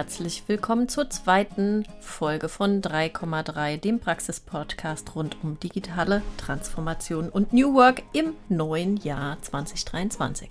herzlich willkommen zur zweiten Folge von 3,3, dem Praxis-Podcast rund um digitale Transformation und New Work im neuen Jahr 2023.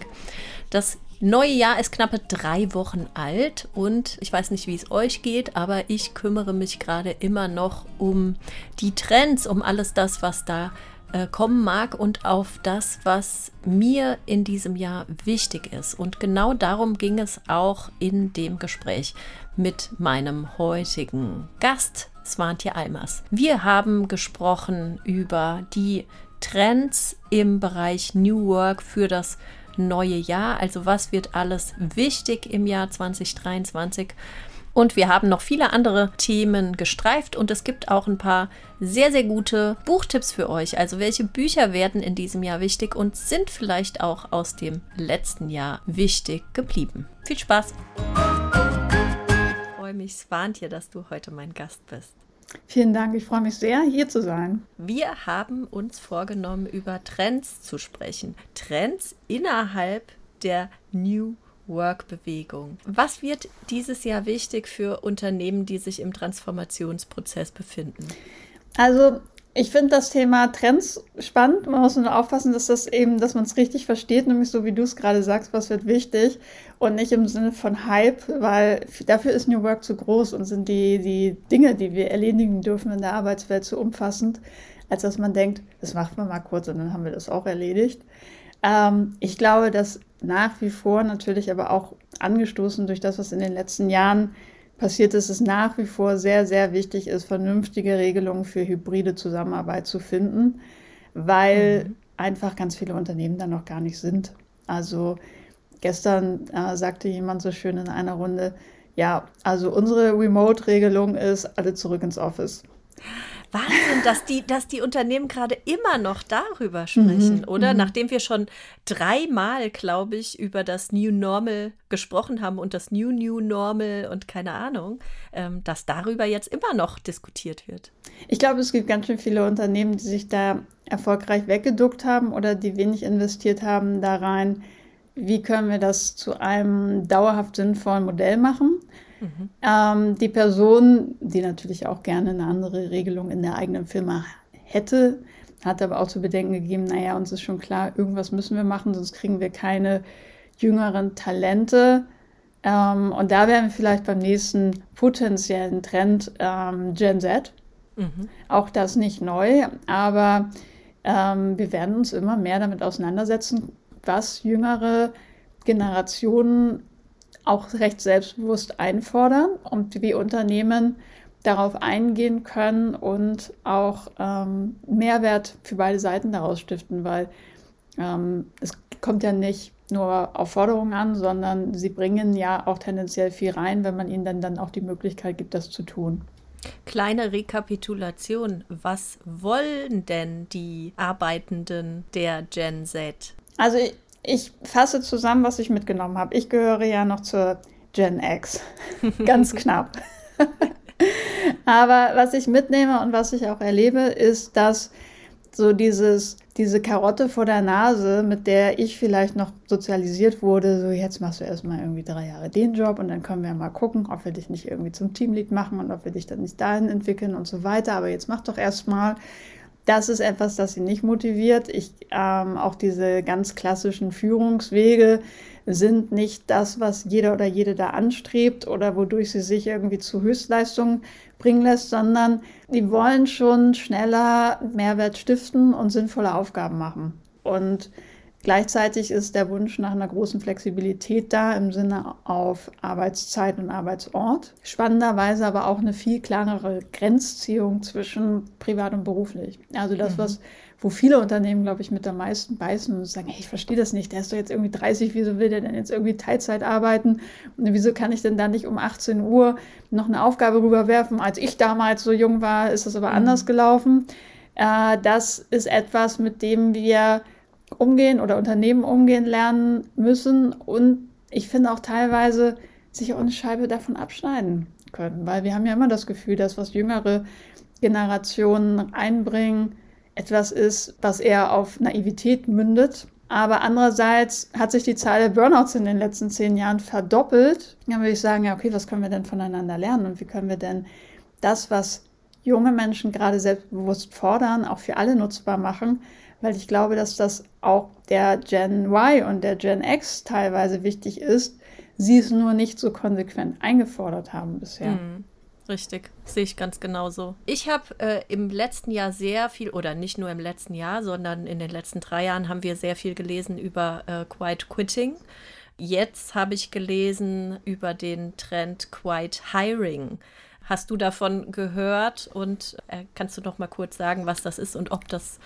Das neue Jahr ist knappe drei Wochen alt und ich weiß nicht, wie es euch geht, aber ich kümmere mich gerade immer noch um die Trends, um alles das, was da äh, kommen mag und auf das, was mir in diesem Jahr wichtig ist. Und genau darum ging es auch in dem Gespräch mit meinem heutigen Gast, Svantje Almers. Wir haben gesprochen über die Trends im Bereich New Work für das neue Jahr. Also was wird alles wichtig im Jahr 2023? Und wir haben noch viele andere Themen gestreift und es gibt auch ein paar sehr, sehr gute Buchtipps für euch. Also welche Bücher werden in diesem Jahr wichtig und sind vielleicht auch aus dem letzten Jahr wichtig geblieben. Viel Spaß! Ich freue mich, Svantje, dass du heute mein Gast bist. Vielen Dank, ich freue mich sehr, hier zu sein. Wir haben uns vorgenommen, über Trends zu sprechen. Trends innerhalb der New Work-Bewegung. Was wird dieses Jahr wichtig für Unternehmen, die sich im Transformationsprozess befinden? Also ich finde das Thema Trends spannend. Man muss nur aufpassen, dass das eben, dass man es richtig versteht, nämlich so wie du es gerade sagst, was wird wichtig und nicht im Sinne von Hype, weil dafür ist New Work zu groß und sind die, die Dinge, die wir erledigen dürfen in der Arbeitswelt zu umfassend, als dass man denkt, das macht man mal kurz und dann haben wir das auch erledigt. Ähm, ich glaube, dass nach wie vor natürlich aber auch angestoßen durch das, was in den letzten Jahren passiert ist, es nach wie vor sehr, sehr wichtig ist, vernünftige Regelungen für hybride Zusammenarbeit zu finden, weil mhm. einfach ganz viele Unternehmen da noch gar nicht sind. Also gestern äh, sagte jemand so schön in einer Runde, ja, also unsere Remote-Regelung ist alle zurück ins Office. Wahnsinn, dass die, dass die Unternehmen gerade immer noch darüber sprechen, mhm, oder? Mhm. Nachdem wir schon dreimal, glaube ich, über das New Normal gesprochen haben und das New New Normal und keine Ahnung, ähm, dass darüber jetzt immer noch diskutiert wird. Ich glaube, es gibt ganz schön viele Unternehmen, die sich da erfolgreich weggeduckt haben oder die wenig investiert haben da rein. Wie können wir das zu einem dauerhaft sinnvollen Modell machen? Mhm. Ähm, die Person, die natürlich auch gerne eine andere Regelung in der eigenen Firma hätte, hat aber auch zu bedenken gegeben, naja, uns ist schon klar, irgendwas müssen wir machen, sonst kriegen wir keine jüngeren Talente. Ähm, und da wären wir vielleicht beim nächsten potenziellen Trend ähm, Gen Z. Mhm. Auch das nicht neu, aber ähm, wir werden uns immer mehr damit auseinandersetzen, was jüngere Generationen auch recht selbstbewusst einfordern und wie Unternehmen darauf eingehen können und auch ähm, Mehrwert für beide Seiten daraus stiften, weil ähm, es kommt ja nicht nur auf Forderungen an, sondern sie bringen ja auch tendenziell viel rein, wenn man ihnen dann, dann auch die Möglichkeit gibt, das zu tun. Kleine Rekapitulation. Was wollen denn die Arbeitenden der Gen Z? Also ich, fasse zusammen, was ich mitgenommen habe. Ich gehöre ja noch zur Gen X. Ganz knapp. Aber was ich mitnehme und was ich auch erlebe, ist, dass so dieses, diese Karotte vor der Nase, mit der ich vielleicht noch sozialisiert wurde, so jetzt machst du erstmal irgendwie drei Jahre den Job und dann können wir mal gucken, ob wir dich nicht irgendwie zum Teamlead machen und ob wir dich dann nicht dahin entwickeln und so weiter. Aber jetzt mach doch erstmal das ist etwas, das sie nicht motiviert. Ich, ähm, auch diese ganz klassischen Führungswege sind nicht das, was jeder oder jede da anstrebt oder wodurch sie sich irgendwie zu Höchstleistungen bringen lässt, sondern die wollen schon schneller Mehrwert stiften und sinnvolle Aufgaben machen. Und Gleichzeitig ist der Wunsch nach einer großen Flexibilität da im Sinne auf Arbeitszeit und Arbeitsort. Spannenderweise aber auch eine viel klarere Grenzziehung zwischen privat und beruflich. Also das, mhm. was, wo viele Unternehmen, glaube ich, mit der meisten beißen und sagen, hey, ich verstehe das nicht, der ist doch jetzt irgendwie 30, wieso will der denn jetzt irgendwie Teilzeit arbeiten? Und wieso kann ich denn da nicht um 18 Uhr noch eine Aufgabe rüberwerfen? Als ich damals so jung war, ist das aber mhm. anders gelaufen. Äh, das ist etwas, mit dem wir umgehen oder Unternehmen umgehen lernen müssen und ich finde auch teilweise sich auch eine Scheibe davon abschneiden können, weil wir haben ja immer das Gefühl, dass was jüngere Generationen einbringen, etwas ist, was eher auf Naivität mündet Aber andererseits hat sich die Zahl der Burnouts in den letzten zehn Jahren verdoppelt. Dann würde ich sagen, ja, okay, was können wir denn voneinander lernen und wie können wir denn das, was junge Menschen gerade selbstbewusst fordern, auch für alle nutzbar machen? Weil ich glaube, dass das auch der Gen Y und der Gen X teilweise wichtig ist, sie es nur nicht so konsequent eingefordert haben bisher. Mhm. Richtig, sehe ich ganz genauso. Ich habe äh, im letzten Jahr sehr viel, oder nicht nur im letzten Jahr, sondern in den letzten drei Jahren haben wir sehr viel gelesen über äh, Quiet Quitting. Jetzt habe ich gelesen über den Trend Quiet Hiring. Hast du davon gehört und äh, kannst du noch mal kurz sagen, was das ist und ob das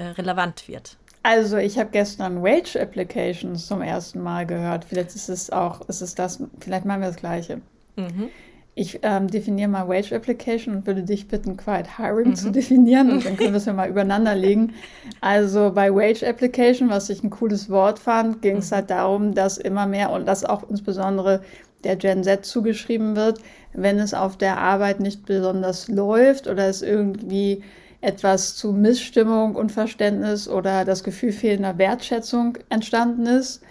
äh, relevant wird? Also ich habe gestern Wage Applications zum ersten Mal gehört. Vielleicht ist es auch, ist es das, vielleicht machen wir das Gleiche. Mhm. Ich ähm, definiere mal Wage Application und würde dich bitten, Quiet Hiring mhm. zu definieren und dann können wir es ja mal übereinander legen. Also bei Wage Application, was ich ein cooles Wort fand, ging es mhm. halt darum, dass immer mehr und das auch insbesondere der Gen Z zugeschrieben wird, wenn es auf der Arbeit nicht besonders läuft oder es irgendwie etwas zu Missstimmung, Unverständnis oder das Gefühl fehlender Wertschätzung entstanden ist,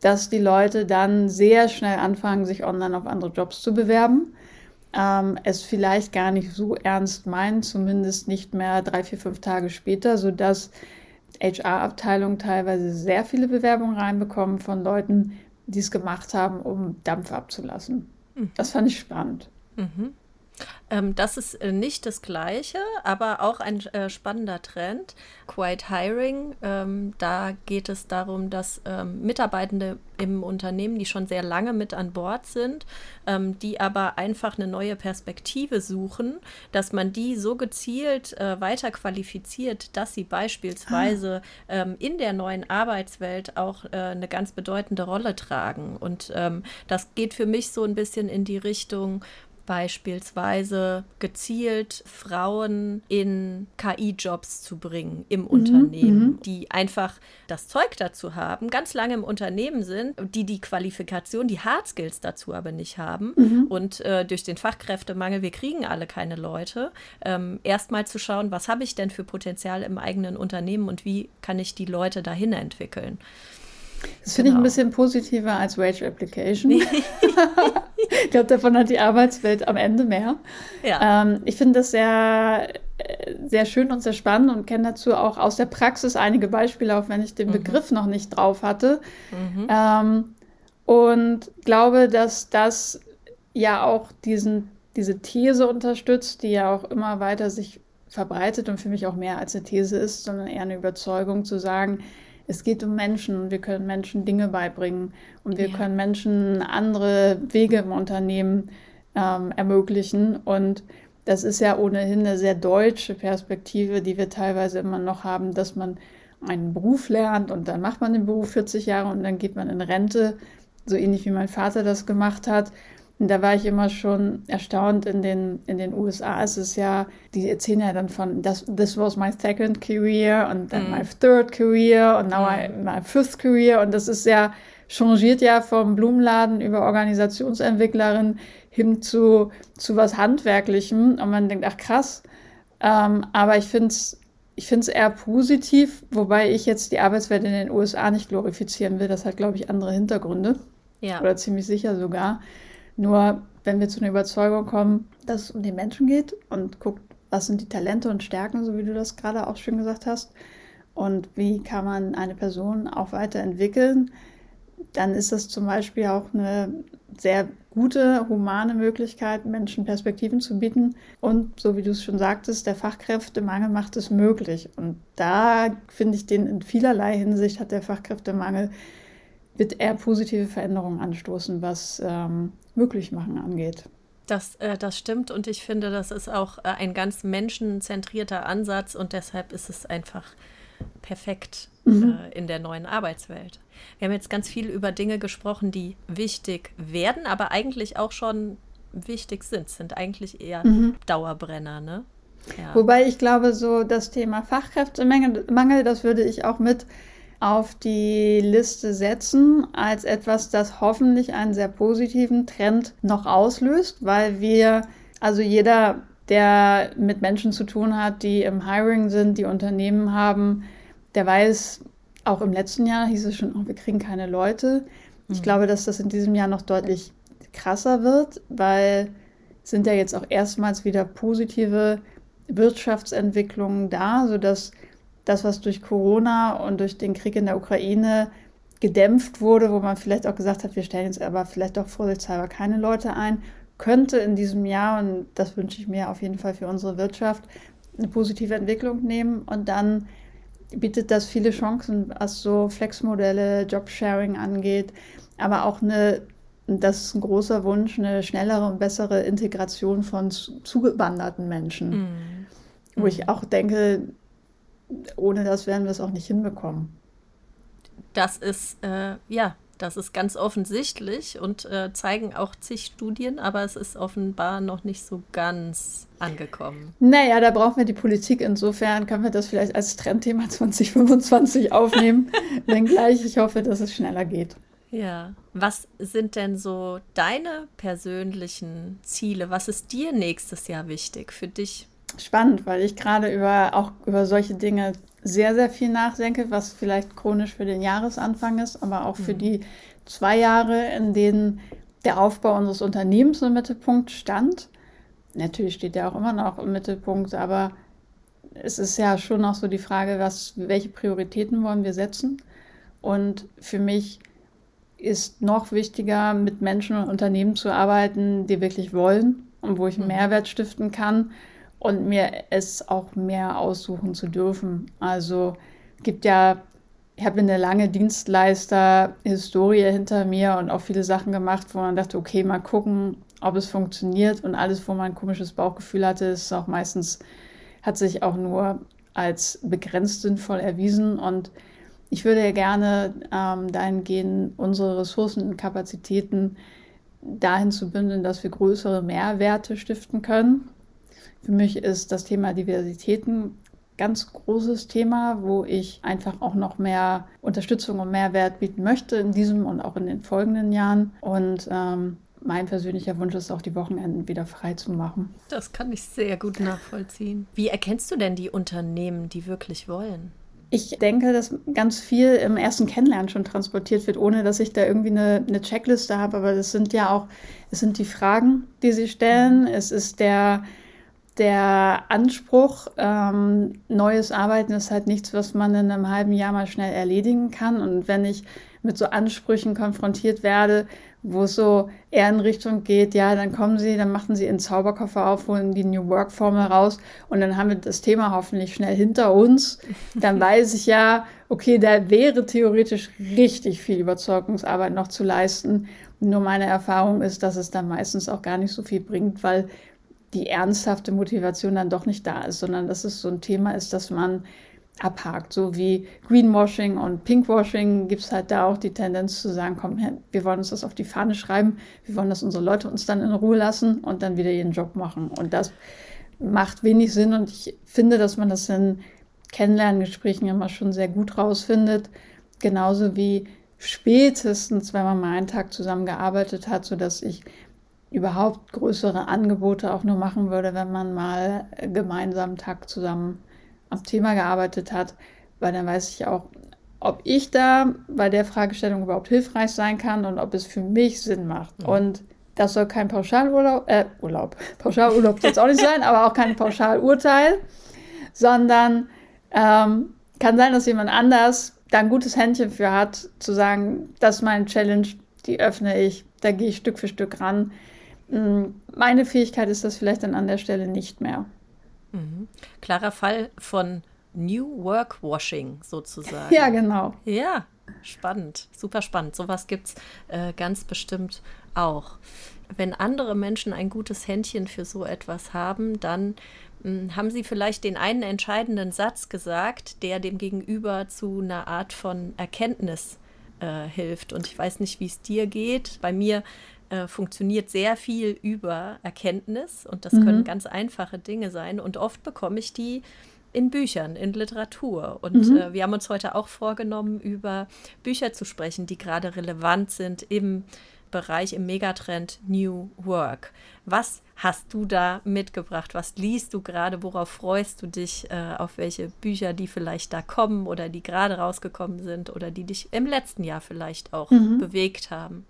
dass die Leute dann sehr schnell anfangen, sich online auf andere Jobs zu bewerben ähm, es vielleicht gar nicht so ernst meinen, zumindest nicht mehr drei, vier, fünf Tage später, sodass HR-Abteilungen teilweise sehr viele Bewerbungen reinbekommen von Leuten, die es gemacht haben, um Dampf abzulassen. Mhm. Das fand ich spannend. Mhm. Ähm, das ist äh, nicht das Gleiche, aber auch ein äh, spannender Trend. Quiet Hiring, ähm, da geht es darum, dass ähm, Mitarbeitende im Unternehmen, die schon sehr lange mit an Bord sind, ähm, die aber einfach eine neue Perspektive suchen, dass man die so gezielt äh, weiter qualifiziert, dass sie beispielsweise ah. in der neuen Arbeitswelt auch äh, eine ganz bedeutende Rolle tragen. Und ähm, das geht für mich so ein bisschen in die Richtung, beispielsweise gezielt Frauen in KI-Jobs zu bringen im mhm, Unternehmen, die einfach das Zeug dazu haben, ganz lange im Unternehmen sind, die die Qualifikation, die Hard Skills dazu aber nicht haben mhm. und äh, durch den Fachkräftemangel, wir kriegen alle keine Leute, ähm, erstmal zu schauen, was habe ich denn für Potenzial im eigenen Unternehmen und wie kann ich die Leute dahin entwickeln. Das finde genau. ich ein genau. bisschen positiver als Wage Application. ich glaube, davon hat die Arbeitswelt am Ende mehr. Ja. Ähm, ich finde das sehr, sehr schön und sehr spannend und kenne dazu auch aus der Praxis einige Beispiele, auch wenn ich den mhm. Begriff noch nicht drauf hatte. Mhm. Ähm, und glaube, dass das ja auch diesen, diese These unterstützt, die ja auch immer weiter sich verbreitet und für mich auch mehr als eine These ist, sondern eher eine Überzeugung zu sagen, es geht um Menschen und wir können Menschen Dinge beibringen und wir ja. können Menschen andere Wege im Unternehmen ähm, ermöglichen. Und das ist ja ohnehin eine sehr deutsche Perspektive, die wir teilweise immer noch haben, dass man einen Beruf lernt und dann macht man den Beruf 40 Jahre und dann geht man in Rente, so ähnlich wie mein Vater das gemacht hat. Und da war ich immer schon erstaunt. In den, in den USA ist es ja, die erzählen ja dann von, das, this was my second career und dann mm. my third career und now mm. my fifth career. Und das ist ja, changiert ja vom Blumenladen über Organisationsentwicklerin hin zu, zu was Handwerklichem. Und man denkt, ach krass. Ähm, aber ich finde es ich finde es eher positiv, wobei ich jetzt die Arbeitswelt in den USA nicht glorifizieren will. Das hat, glaube ich, andere Hintergründe. Ja. Oder ziemlich sicher sogar. Nur wenn wir zu einer Überzeugung kommen, dass es um den Menschen geht und guckt, was sind die Talente und Stärken, so wie du das gerade auch schön gesagt hast, und wie kann man eine Person auch weiterentwickeln, dann ist das zum Beispiel auch eine sehr gute, humane Möglichkeit, Menschen Perspektiven zu bieten. Und so wie du es schon sagtest, der Fachkräftemangel macht es möglich. Und da finde ich den in vielerlei Hinsicht hat der Fachkräftemangel wird eher positive Veränderungen anstoßen, was ähm, möglich machen angeht. Das, äh, das stimmt und ich finde, das ist auch äh, ein ganz menschenzentrierter Ansatz und deshalb ist es einfach perfekt mhm. äh, in der neuen Arbeitswelt. Wir haben jetzt ganz viel über Dinge gesprochen, die wichtig werden, aber eigentlich auch schon wichtig sind, sind eigentlich eher mhm. Dauerbrenner, ne? Ja. Wobei ich glaube, so das Thema Fachkräftemangel, das würde ich auch mit auf die Liste setzen als etwas, das hoffentlich einen sehr positiven Trend noch auslöst, weil wir, also jeder, der mit Menschen zu tun hat, die im Hiring sind, die Unternehmen haben, der weiß, auch im letzten Jahr hieß es schon, oh, wir kriegen keine Leute. Ich mhm. glaube, dass das in diesem Jahr noch deutlich krasser wird, weil sind ja jetzt auch erstmals wieder positive Wirtschaftsentwicklungen da, sodass das, was durch Corona und durch den Krieg in der Ukraine gedämpft wurde, wo man vielleicht auch gesagt hat, wir stellen jetzt aber vielleicht doch vorsichtshalber keine Leute ein, könnte in diesem Jahr, und das wünsche ich mir auf jeden Fall für unsere Wirtschaft, eine positive Entwicklung nehmen und dann bietet das viele Chancen, was so Flexmodelle, Jobsharing angeht, aber auch eine, das ist ein großer Wunsch, eine schnellere und bessere Integration von zugewanderten Menschen. Mhm. Wo ich auch denke, ohne das werden wir es auch nicht hinbekommen. Das ist, äh, ja, das ist ganz offensichtlich und äh, zeigen auch zig Studien, aber es ist offenbar noch nicht so ganz angekommen. Naja, da brauchen wir die Politik. Insofern können wir das vielleicht als Trendthema 2025 aufnehmen. Wenngleich ich hoffe, dass es schneller geht. Ja. Was sind denn so deine persönlichen Ziele? Was ist dir nächstes Jahr wichtig für dich? Spannend, weil ich gerade über auch über solche Dinge sehr, sehr viel nachdenke, was vielleicht chronisch für den Jahresanfang ist, aber auch für mhm. die zwei Jahre, in denen der Aufbau unseres Unternehmens im Mittelpunkt stand. Natürlich steht der auch immer noch im Mittelpunkt, aber es ist ja schon noch so die Frage, was, welche Prioritäten wollen wir setzen? Und für mich ist noch wichtiger, mit Menschen und Unternehmen zu arbeiten, die wirklich wollen und wo ich einen mhm. Mehrwert stiften kann und mir es auch mehr aussuchen zu dürfen. Also gibt ja, ich habe eine lange Dienstleister-Historie hinter mir und auch viele Sachen gemacht, wo man dachte, okay, mal gucken, ob es funktioniert. Und alles, wo man ein komisches Bauchgefühl hatte, ist auch meistens, hat sich auch nur als begrenzt sinnvoll erwiesen. Und ich würde ja gerne ähm, dahingehend unsere Ressourcen und Kapazitäten dahin zu bündeln, dass wir größere Mehrwerte stiften können für mich ist das Thema Diversität ein ganz großes Thema, wo ich einfach auch noch mehr Unterstützung und Mehrwert bieten möchte in diesem und auch in den folgenden Jahren. Und ähm, mein persönlicher Wunsch ist auch, die Wochenenden wieder frei zu machen. Das kann ich sehr gut nachvollziehen. Wie erkennst du denn die Unternehmen, die wirklich wollen? Ich denke, dass ganz viel im ersten Kennenlernen schon transportiert wird, ohne dass ich da irgendwie eine, eine Checkliste habe. Aber das sind ja auch, es sind die Fragen, die sie stellen. Es ist der der Anspruch, ähm, neues Arbeiten ist halt nichts, was man in einem halben Jahr mal schnell erledigen kann. Und wenn ich mit so Ansprüchen konfrontiert werde, wo es so eher in Richtung geht, ja, dann kommen Sie, dann machen Sie Ihren Zauberkoffer auf, holen die New Work Formel raus und dann haben wir das Thema hoffentlich schnell hinter uns. Dann weiß ich ja, okay, da wäre theoretisch richtig viel Überzeugungsarbeit noch zu leisten. Nur meine Erfahrung ist, dass es dann meistens auch gar nicht so viel bringt, weil die ernsthafte Motivation dann doch nicht da ist, sondern dass es so ein Thema ist, dass man abhakt. So wie Greenwashing und Pinkwashing gibt es halt da auch die Tendenz zu sagen, komm, wir wollen uns das auf die Fahne schreiben, wir wollen, dass unsere Leute uns dann in Ruhe lassen und dann wieder ihren Job machen. Und das macht wenig Sinn und ich finde, dass man das in Kennenlerngesprächen immer schon sehr gut rausfindet. Genauso wie spätestens, wenn man mal einen Tag zusammengearbeitet hat, sodass ich überhaupt größere Angebote auch nur machen würde, wenn man mal gemeinsam einen Tag zusammen am Thema gearbeitet hat, weil dann weiß ich auch, ob ich da bei der Fragestellung überhaupt hilfreich sein kann und ob es für mich Sinn macht. Mhm. Und das soll kein Pauschalurlaub, äh, Urlaub, Pauschalurlaub soll es auch nicht sein, aber auch kein Pauschalurteil, sondern ähm, kann sein, dass jemand anders da ein gutes Händchen für hat, zu sagen, das ist meine Challenge, die öffne ich, da gehe ich Stück für Stück ran. Hm, meine Fähigkeit ist das vielleicht dann an der Stelle nicht mehr. Mhm. Klarer Fall von New Work Washing sozusagen. Ja, genau. Ja, spannend, super spannend. Sowas gibt es äh, ganz bestimmt auch. Wenn andere Menschen ein gutes Händchen für so etwas haben, dann mh, hm, haben sie vielleicht den einen entscheidenden Satz gesagt, der dem Gegenüber zu einer Art von Erkenntnis äh, hilft. Und ich weiß nicht, wie es dir geht. Bei mir äh, funktioniert sehr viel über Erkenntnis und das mhm. können ganz einfache Dinge sein. Und oft bekomme ich die in Büchern, in Literatur. Und mhm. äh, wir haben uns heute auch vorgenommen, über Bücher zu sprechen, die gerade relevant sind im Bereich im Megatrend New Work. Was hast du da mitgebracht? Was liest du gerade? Worauf freust du dich? Äh, auf welche Bücher, die vielleicht da kommen oder die gerade rausgekommen sind oder die dich im letzten Jahr vielleicht auch mhm. bewegt haben?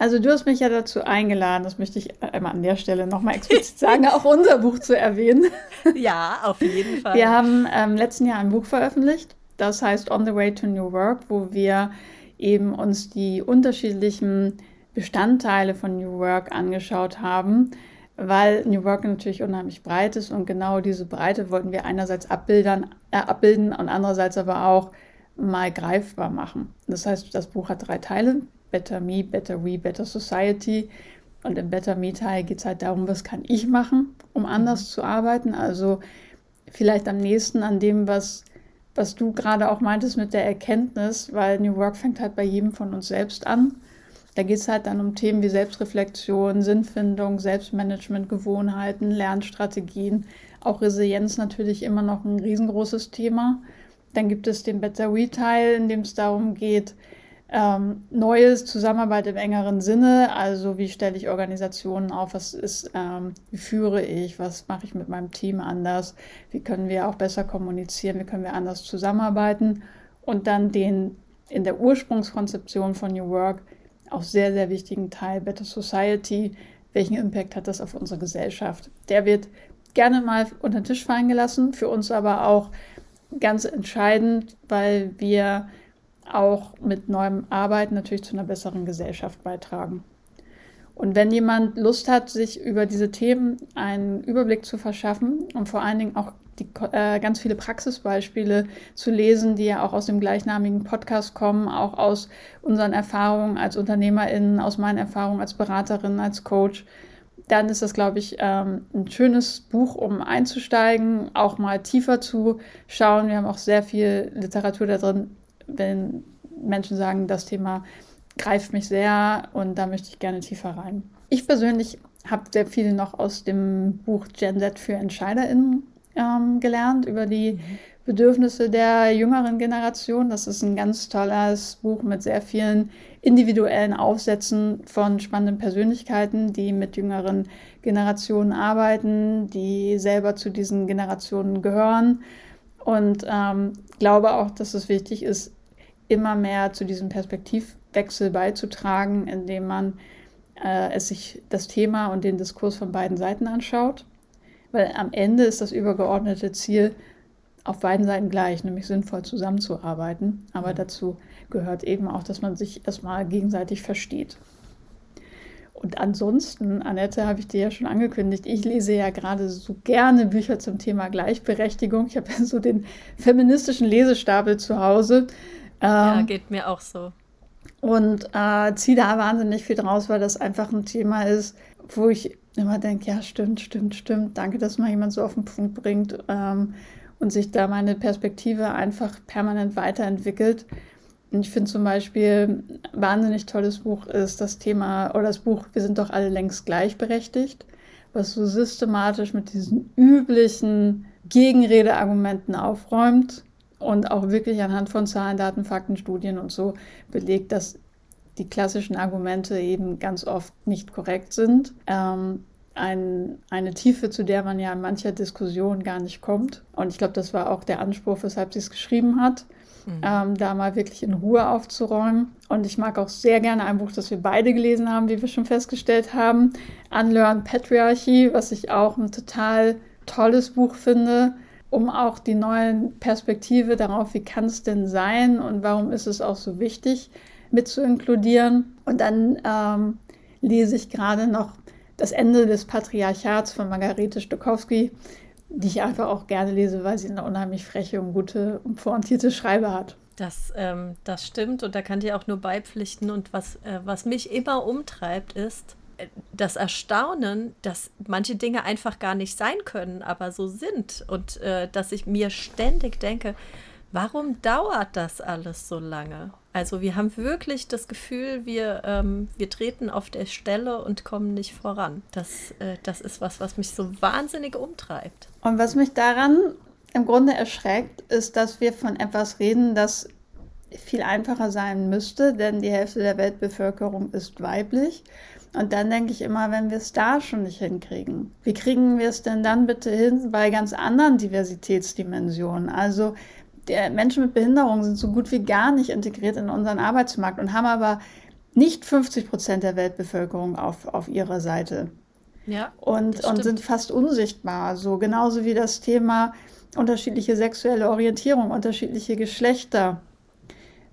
Also du hast mich ja dazu eingeladen, das möchte ich einmal an der Stelle nochmal explizit sagen, auch unser Buch zu erwähnen. Ja, auf jeden Fall. Wir haben im ähm, letzten Jahr ein Buch veröffentlicht, das heißt On the Way to New Work, wo wir eben uns die unterschiedlichen Bestandteile von New Work angeschaut haben, weil New Work natürlich unheimlich breit ist und genau diese Breite wollten wir einerseits abbilden, äh, abbilden und andererseits aber auch mal greifbar machen. Das heißt, das Buch hat drei Teile. Better Me, Better We, Better Society. Und im Better Me-Teil geht es halt darum, was kann ich machen, um anders mhm. zu arbeiten. Also vielleicht am nächsten an dem, was, was du gerade auch meintest mit der Erkenntnis, weil New Work fängt halt bei jedem von uns selbst an. Da geht es halt dann um Themen wie Selbstreflexion, Sinnfindung, Selbstmanagement, Gewohnheiten, Lernstrategien. Auch Resilienz natürlich immer noch ein riesengroßes Thema. Dann gibt es den Better We-Teil, in dem es darum geht, ähm, Neues, Zusammenarbeit im engeren Sinne, also wie stelle ich Organisationen auf, was ist, ähm, wie führe ich, was mache ich mit meinem Team anders, wie können wir auch besser kommunizieren, wie können wir anders zusammenarbeiten und dann den in der Ursprungskonzeption von New Work auch sehr, sehr wichtigen Teil Better Society, welchen Impact hat das auf unsere Gesellschaft. Der wird gerne mal unter den Tisch fallen gelassen, für uns aber auch ganz entscheidend, weil wir auch mit neuem Arbeiten natürlich zu einer besseren Gesellschaft beitragen. Und wenn jemand Lust hat, sich über diese Themen einen Überblick zu verschaffen und vor allen Dingen auch die, äh, ganz viele Praxisbeispiele zu lesen, die ja auch aus dem gleichnamigen Podcast kommen, auch aus unseren Erfahrungen als UnternehmerInnen, aus meinen Erfahrungen als Beraterin, als Coach, dann ist das, glaube ich, ähm, ein schönes Buch, um einzusteigen, auch mal tiefer zu schauen. Wir haben auch sehr viel Literatur da drin, wenn Menschen sagen, das Thema greift mich sehr und da möchte ich gerne tiefer rein. Ich persönlich habe sehr viel noch aus dem Buch Gen Z für EntscheiderInnen ähm, gelernt über die mhm. Bedürfnisse der jüngeren Generation. Das ist ein ganz tolles Buch mit sehr vielen individuellen Aufsätzen von spannenden Persönlichkeiten, die mit jüngeren Generationen arbeiten, die selber zu diesen Generationen gehören. Und ähm, glaube auch, dass es wichtig ist, immer mehr zu diesem Perspektivwechsel beizutragen, indem man äh, es sich das Thema und den Diskurs von beiden Seiten anschaut. Weil am Ende ist das übergeordnete Ziel auf beiden Seiten gleich, nämlich sinnvoll zusammenzuarbeiten. Aber dazu gehört eben auch, dass man sich erstmal gegenseitig versteht. Und ansonsten, Annette, habe ich dir ja schon angekündigt, ich lese ja gerade so gerne Bücher zum Thema Gleichberechtigung. Ich habe ja so den feministischen Lesestapel zu Hause. Ja, ähm, geht mir auch so. Und äh, ziehe da wahnsinnig viel draus, weil das einfach ein Thema ist, wo ich immer denke, ja, stimmt, stimmt, stimmt. Danke, dass mal jemand so auf den Punkt bringt ähm, und sich da meine Perspektive einfach permanent weiterentwickelt. Und ich finde zum Beispiel, ein wahnsinnig tolles Buch ist das Thema, oder das Buch Wir sind doch alle längst gleichberechtigt, was so systematisch mit diesen üblichen Gegenredeargumenten aufräumt und auch wirklich anhand von Zahlen, Daten, Fakten, Studien und so belegt, dass die klassischen Argumente eben ganz oft nicht korrekt sind. Ähm, ein, eine Tiefe, zu der man ja in mancher Diskussion gar nicht kommt. Und ich glaube, das war auch der Anspruch, weshalb sie es geschrieben hat, mhm. ähm, da mal wirklich in Ruhe aufzuräumen. Und ich mag auch sehr gerne ein Buch, das wir beide gelesen haben, wie wir schon festgestellt haben, Unlearn Patriarchy, was ich auch ein total tolles Buch finde um auch die neuen Perspektive darauf, wie kann es denn sein und warum ist es auch so wichtig, mit zu inkludieren. Und dann ähm, lese ich gerade noch das Ende des Patriarchats von Margarete Stokowski, die ich einfach auch gerne lese, weil sie eine unheimlich freche und gute und pointierte Schreibe hat. Das, ähm, das stimmt und da kann ich auch nur beipflichten. Und was, äh, was mich immer umtreibt, ist, das Erstaunen, dass manche Dinge einfach gar nicht sein können, aber so sind. Und äh, dass ich mir ständig denke, warum dauert das alles so lange? Also wir haben wirklich das Gefühl, wir, ähm, wir treten auf der Stelle und kommen nicht voran. Das, äh, das ist was, was mich so wahnsinnig umtreibt. Und was mich daran im Grunde erschreckt, ist, dass wir von etwas reden, das viel einfacher sein müsste, denn die Hälfte der Weltbevölkerung ist weiblich. Und dann denke ich immer, wenn wir es da schon nicht hinkriegen, wie kriegen wir es denn dann bitte hin bei ganz anderen Diversitätsdimensionen? Also Menschen mit Behinderung sind so gut wie gar nicht integriert in unseren Arbeitsmarkt und haben aber nicht 50 Prozent der Weltbevölkerung auf, auf ihrer Seite. Ja, und, und sind fast unsichtbar. So genauso wie das Thema unterschiedliche sexuelle Orientierung, unterschiedliche Geschlechter.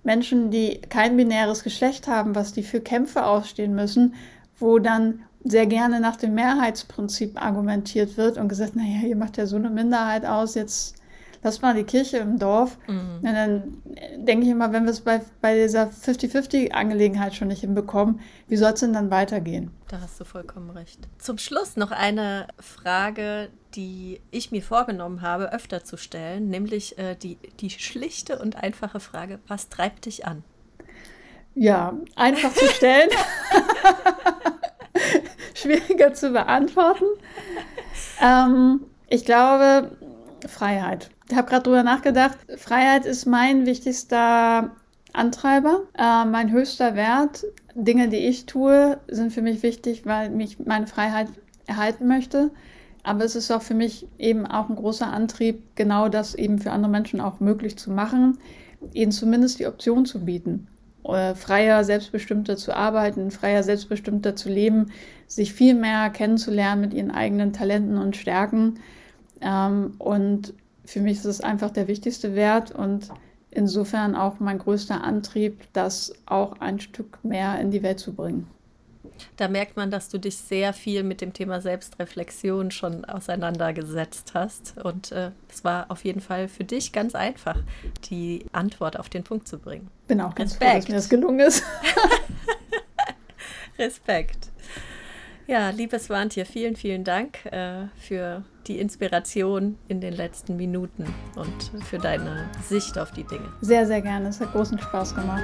Menschen, die kein binäres Geschlecht haben, was die für Kämpfe aufstehen müssen, wo dann sehr gerne nach dem Mehrheitsprinzip argumentiert wird und gesagt, naja, ihr macht ja so eine Minderheit aus, jetzt lass mal die Kirche im Dorf. Mhm. Und dann denke ich immer, wenn wir es bei, bei dieser 50-50-Angelegenheit schon nicht hinbekommen, wie soll es denn dann weitergehen? Da hast du vollkommen recht. Zum Schluss noch eine Frage, die ich mir vorgenommen habe, öfter zu stellen, nämlich äh, die, die schlichte und einfache Frage, was treibt dich an? Ja, einfach zu stellen. Schwieriger zu beantworten. Ähm, ich glaube, Freiheit. Ich habe gerade drüber nachgedacht. Freiheit ist mein wichtigster Antreiber, äh, mein höchster Wert. Dinge, die ich tue, sind für mich wichtig, weil mich meine Freiheit erhalten möchte. Aber es ist auch für mich eben auch ein großer Antrieb, genau das eben für andere Menschen auch möglich zu machen, ihnen zumindest die Option zu bieten, äh, freier, selbstbestimmter zu arbeiten, freier, selbstbestimmter zu leben, sich viel mehr kennenzulernen mit ihren eigenen Talenten und Stärken. Ähm, und für mich ist es einfach der wichtigste Wert und insofern auch mein größter Antrieb, das auch ein Stück mehr in die Welt zu bringen. Da merkt man, dass du dich sehr viel mit dem Thema Selbstreflexion schon auseinandergesetzt hast. Und äh, es war auf jeden Fall für dich ganz einfach, die Antwort auf den Punkt zu bringen. Bin auch ganz Respekt. froh, dass mir das gelungen ist. Respekt. Ja, liebes Wantje, vielen, vielen Dank äh, für die Inspiration in den letzten Minuten und für deine Sicht auf die Dinge. Sehr, sehr gerne. Es hat großen Spaß gemacht.